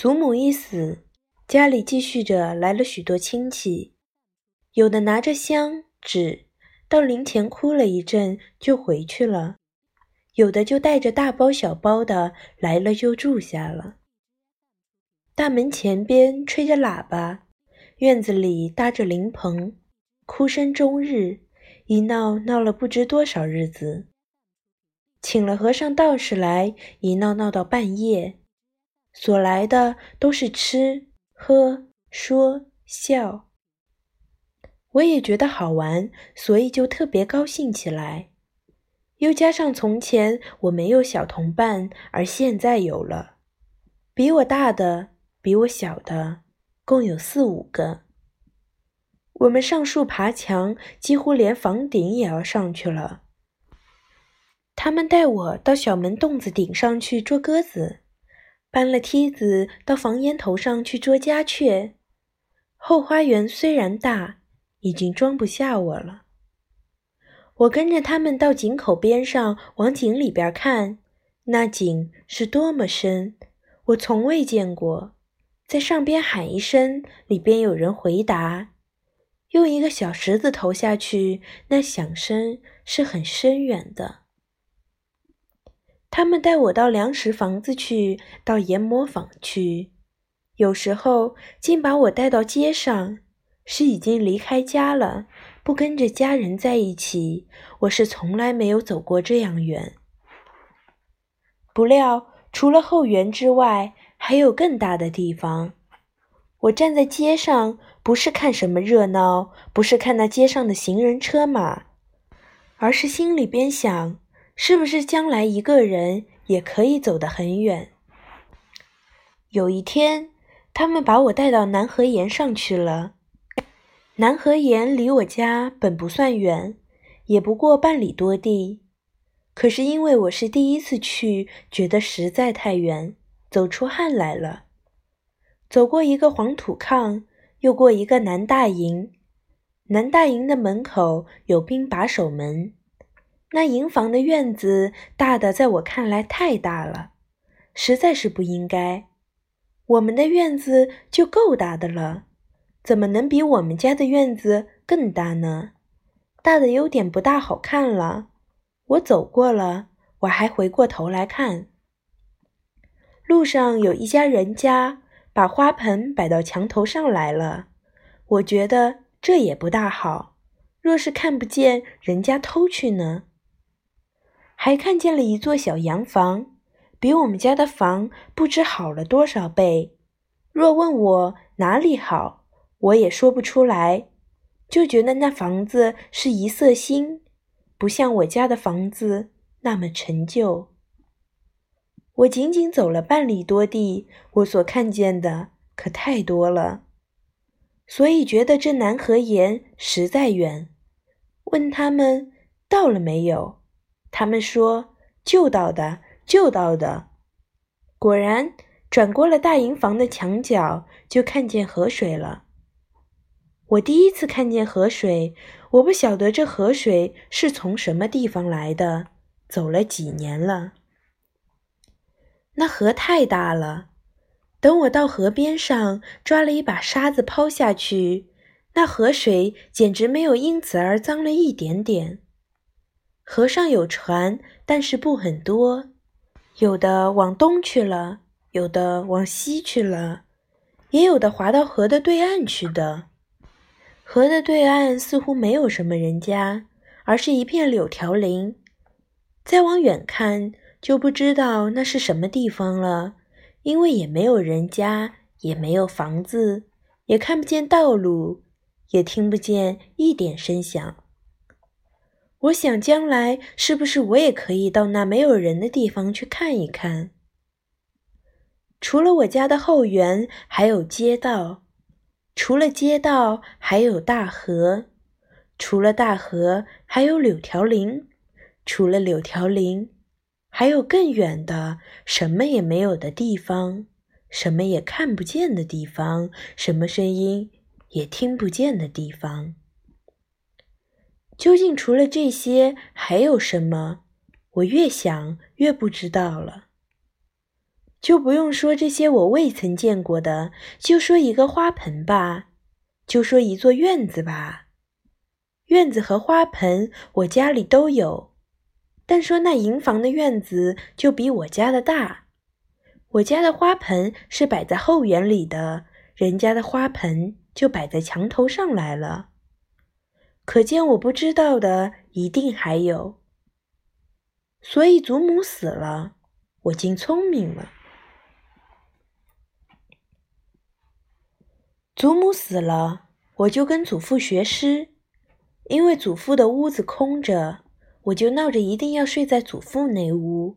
祖母一死，家里继续着来了许多亲戚，有的拿着香纸到灵前哭了一阵就回去了，有的就带着大包小包的来了就住下了。大门前边吹着喇叭，院子里搭着灵棚，哭声终日，一闹闹了不知多少日子。请了和尚道士来，一闹闹到半夜。所来的都是吃喝说笑，我也觉得好玩，所以就特别高兴起来。又加上从前我没有小同伴，而现在有了，比我大的，比我小的，共有四五个。我们上树爬墙，几乎连房顶也要上去了。他们带我到小门洞子顶上去捉鸽子。搬了梯子到房檐头上去捉家雀，后花园虽然大，已经装不下我了。我跟着他们到井口边上往井里边看，那井是多么深，我从未见过。在上边喊一声，里边有人回答，用一个小石子投下去，那响声是很深远的。他们带我到粮食房子去，到研磨坊去，有时候竟把我带到街上，是已经离开家了，不跟着家人在一起。我是从来没有走过这样远。不料，除了后园之外，还有更大的地方。我站在街上，不是看什么热闹，不是看那街上的行人车马，而是心里边想。是不是将来一个人也可以走得很远？有一天，他们把我带到南河岩上去了。南河岩离我家本不算远，也不过半里多地。可是因为我是第一次去，觉得实在太远，走出汗来了。走过一个黄土炕，又过一个南大营。南大营的门口有兵把守门。那营房的院子大的，在我看来太大了，实在是不应该。我们的院子就够大的了，怎么能比我们家的院子更大呢？大的有点不大好看了。我走过了，我还回过头来看。路上有一家人家把花盆摆到墙头上来了，我觉得这也不大好。若是看不见，人家偷去呢？还看见了一座小洋房，比我们家的房不知好了多少倍。若问我哪里好，我也说不出来，就觉得那房子是一色新，不像我家的房子那么陈旧。我仅仅走了半里多地，我所看见的可太多了，所以觉得这南河沿实在远。问他们到了没有？他们说：“就到的，就到的。”果然，转过了大营房的墙角，就看见河水了。我第一次看见河水，我不晓得这河水是从什么地方来的。走了几年了，那河太大了。等我到河边上，抓了一把沙子抛下去，那河水简直没有因此而脏了一点点。河上有船，但是不很多，有的往东去了，有的往西去了，也有的划到河的对岸去的。河的对岸似乎没有什么人家，而是一片柳条林。再往远看，就不知道那是什么地方了，因为也没有人家，也没有房子，也看不见道路，也听不见一点声响。我想，将来是不是我也可以到那没有人的地方去看一看？除了我家的后园，还有街道；除了街道，还有大河；除了大河，还有柳条林；除了柳条林，还有更远的什么也没有的地方，什么也看不见的地方，什么声音也听不见的地方。究竟除了这些还有什么？我越想越不知道了。就不用说这些我未曾见过的，就说一个花盆吧，就说一座院子吧。院子和花盆我家里都有，但说那营房的院子就比我家的大。我家的花盆是摆在后园里的，人家的花盆就摆在墙头上来了。可见我不知道的一定还有。所以祖母死了，我竟聪明了。祖母死了，我就跟祖父学诗，因为祖父的屋子空着，我就闹着一定要睡在祖父那屋。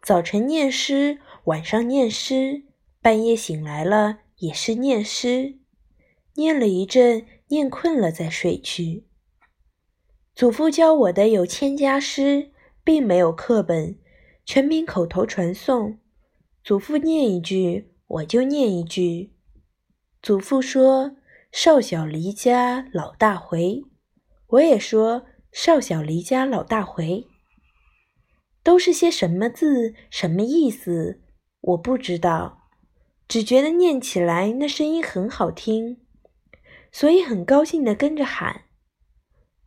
早晨念诗，晚上念诗，半夜醒来了也是念诗，念了一阵，念困了再睡去。祖父教我的有千家诗，并没有课本，全凭口头传诵。祖父念一句，我就念一句。祖父说：“少小离家老大回。”我也说：“少小离家老大回。”都是些什么字，什么意思？我不知道，只觉得念起来那声音很好听，所以很高兴地跟着喊。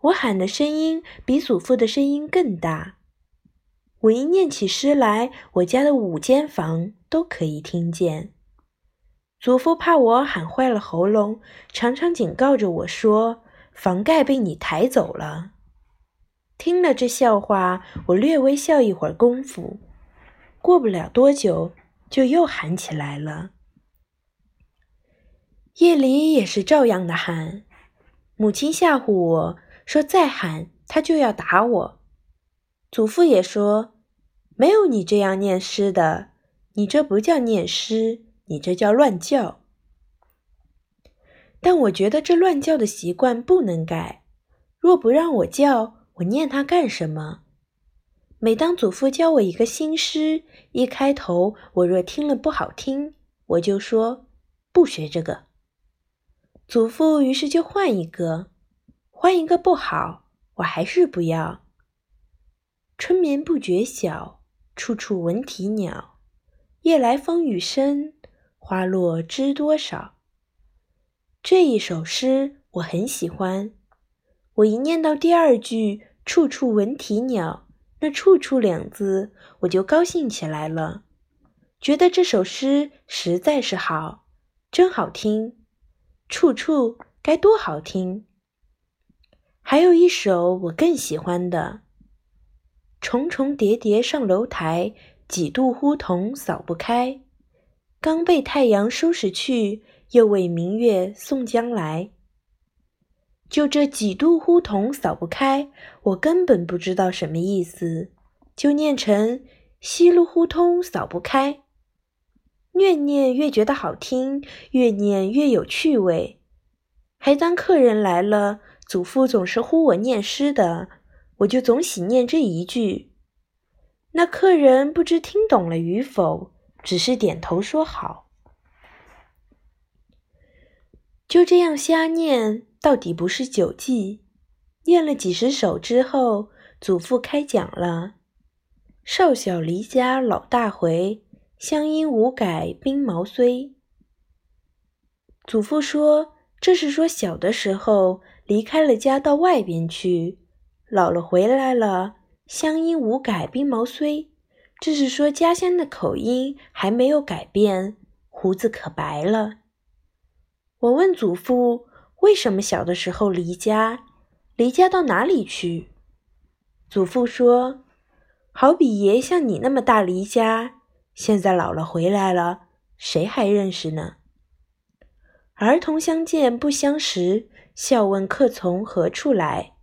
我喊的声音比祖父的声音更大。我一念起诗来，我家的五间房都可以听见。祖父怕我喊坏了喉咙，常常警告着我说：“房盖被你抬走了。”听了这笑话，我略微笑一会儿功夫，过不了多久，就又喊起来了。夜里也是照样的喊。母亲吓唬我说：“再喊，他就要打我。”祖父也说：“没有你这样念诗的，你这不叫念诗。”你这叫乱叫，但我觉得这乱叫的习惯不能改。若不让我叫，我念它干什么？每当祖父教我一个新诗，一开头我若听了不好听，我就说不学这个。祖父于是就换一个，换一个不好，我还是不要。春眠不觉晓，处处闻啼鸟。夜来风雨声。花落知多少？这一首诗我很喜欢。我一念到第二句“处处闻啼鸟”，那“处处”两字，我就高兴起来了，觉得这首诗实在是好，真好听。处处该多好听！还有一首我更喜欢的：“重重叠叠上楼台，几度呼童扫不开。”刚被太阳收拾去，又为明月送将来。就这几度呼童扫不开，我根本不知道什么意思，就念成西路呼通扫不开。越念越觉得好听，越念越有趣味。还当客人来了，祖父总是呼我念诗的，我就总喜念这一句。那客人不知听懂了与否。只是点头说好，就这样瞎念，到底不是九记。念了几十首之后，祖父开讲了：“少小离家老大回，乡音无改鬓毛衰。”祖父说：“这是说小的时候离开了家到外边去，老了回来了，乡音无改鬓毛衰。”这是说家乡的口音还没有改变，胡子可白了。我问祖父为什么小的时候离家，离家到哪里去？祖父说：“好比爷像你那么大离家，现在老了回来了，谁还认识呢？儿童相见不相识，笑问客从何处来。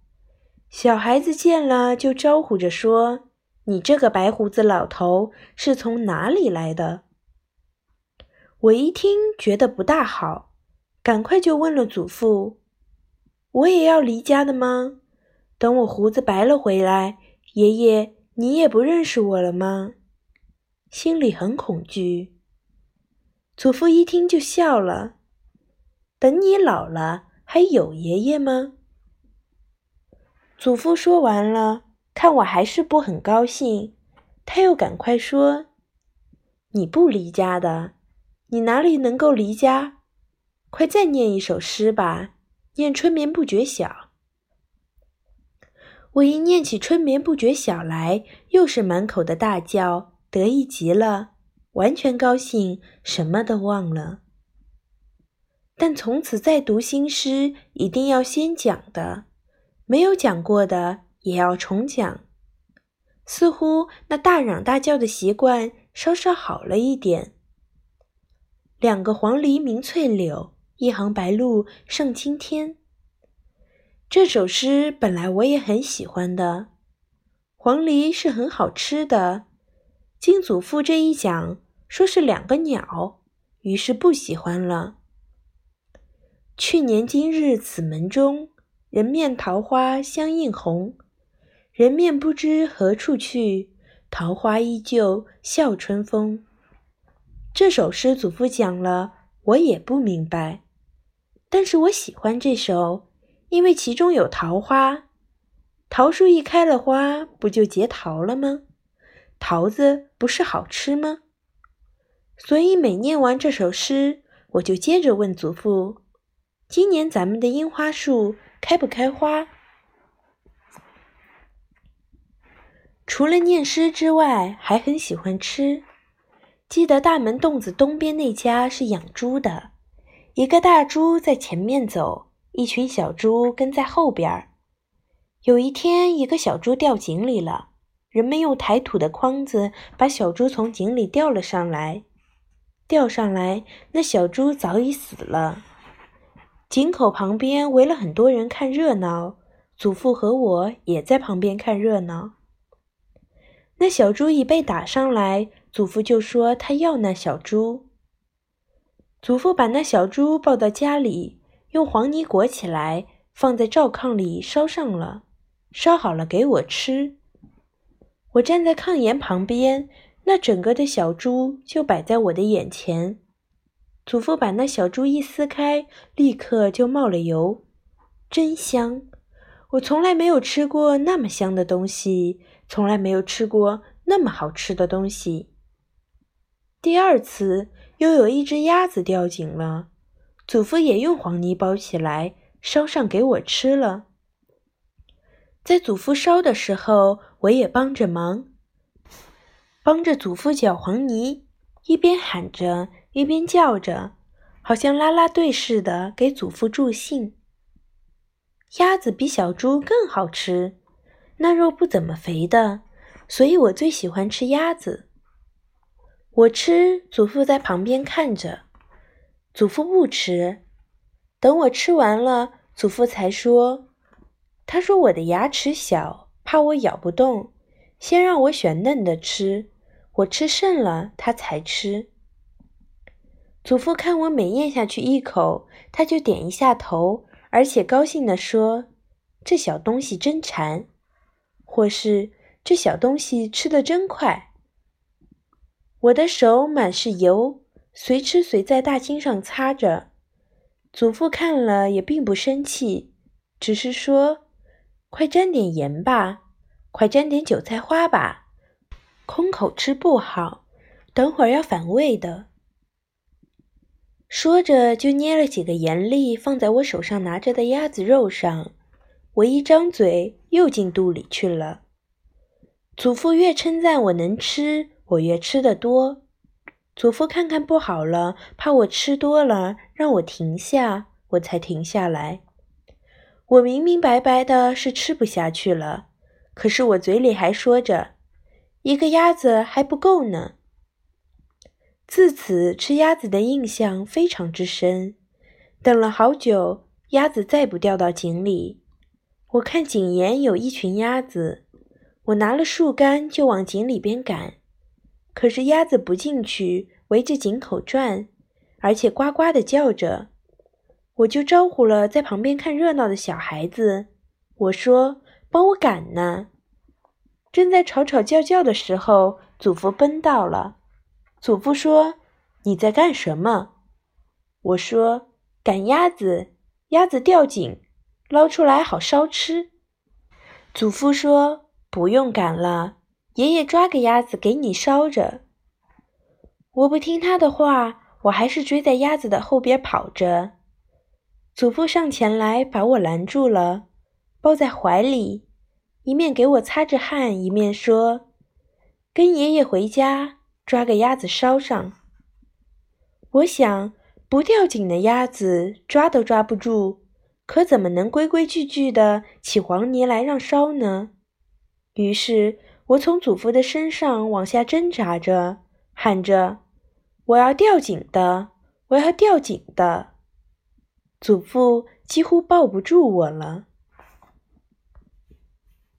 小孩子见了就招呼着说。”你这个白胡子老头是从哪里来的？我一听觉得不大好，赶快就问了祖父：“我也要离家的吗？等我胡子白了回来，爷爷你也不认识我了吗？”心里很恐惧。祖父一听就笑了：“等你老了，还有爷爷吗？”祖父说完了。看我还是不很高兴，他又赶快说：“你不离家的，你哪里能够离家？快再念一首诗吧，念‘春眠不觉晓’。我一念起‘春眠不觉晓’来，又是满口的大叫，得意极了，完全高兴，什么都忘了。但从此再读新诗，一定要先讲的，没有讲过的也要重讲。似乎那大嚷大叫的习惯稍稍好了一点。两个黄鹂鸣翠柳，一行白鹭上青天。这首诗本来我也很喜欢的，黄鹂是很好吃的。经祖父这一讲，说是两个鸟，于是不喜欢了。去年今日此门中，人面桃花相映红。人面不知何处去，桃花依旧笑春风。这首诗祖父讲了，我也不明白，但是我喜欢这首，因为其中有桃花。桃树一开了花，不就结桃了吗？桃子不是好吃吗？所以每念完这首诗，我就接着问祖父：今年咱们的樱花树开不开花？除了念诗之外，还很喜欢吃。记得大门洞子东边那家是养猪的，一个大猪在前面走，一群小猪跟在后边儿。有一天，一个小猪掉井里了，人们用抬土的筐子把小猪从井里吊了上来。吊上来，那小猪早已死了。井口旁边围了很多人看热闹，祖父和我也在旁边看热闹。那小猪一被打上来，祖父就说他要那小猪。祖父把那小猪抱到家里，用黄泥裹起来，放在灶炕里烧上了，烧好了给我吃。我站在炕沿旁边，那整个的小猪就摆在我的眼前。祖父把那小猪一撕开，立刻就冒了油，真香！我从来没有吃过那么香的东西。从来没有吃过那么好吃的东西。第二次又有一只鸭子掉井了，祖父也用黄泥包起来烧上给我吃了。在祖父烧的时候，我也帮着忙，帮着祖父搅黄泥，一边喊着一边叫着，好像啦啦队似的给祖父助兴。鸭子比小猪更好吃。那肉不怎么肥的，所以我最喜欢吃鸭子。我吃，祖父在旁边看着。祖父不吃，等我吃完了，祖父才说：“他说我的牙齿小，怕我咬不动，先让我选嫩的吃。我吃剩了，他才吃。”祖父看我每咽下去一口，他就点一下头，而且高兴地说：“这小东西真馋。”或是这小东西吃得真快。我的手满是油，随吃随在大襟上擦着。祖父看了也并不生气，只是说：“快沾点盐吧，快沾点韭菜花吧，空口吃不好，等会儿要反胃的。”说着就捏了几个盐粒放在我手上拿着的鸭子肉上。我一张嘴，又进肚里去了。祖父越称赞我能吃，我越吃得多。祖父看看不好了，怕我吃多了，让我停下，我才停下来。我明明白白的是吃不下去了，可是我嘴里还说着，一个鸭子还不够呢。自此吃鸭子的印象非常之深。等了好久，鸭子再不掉到井里。我看井沿有一群鸭子，我拿了树干就往井里边赶，可是鸭子不进去，围着井口转，而且呱呱的叫着。我就招呼了在旁边看热闹的小孩子，我说：“帮我赶呢。”正在吵吵叫叫的时候，祖父奔到了。祖父说：“你在干什么？”我说：“赶鸭子，鸭子掉井。”捞出来好烧吃。祖父说：“不用赶了，爷爷抓个鸭子给你烧着。”我不听他的话，我还是追在鸭子的后边跑着。祖父上前来把我拦住了，抱在怀里，一面给我擦着汗，一面说：“跟爷爷回家，抓个鸭子烧上。”我想，不吊颈的鸭子抓都抓不住，可怎么能规规矩矩的起黄泥来让烧呢？于是我从祖父的身上往下挣扎着，喊着：“我要吊颈的，我要吊颈的。”祖父几乎抱不住我了。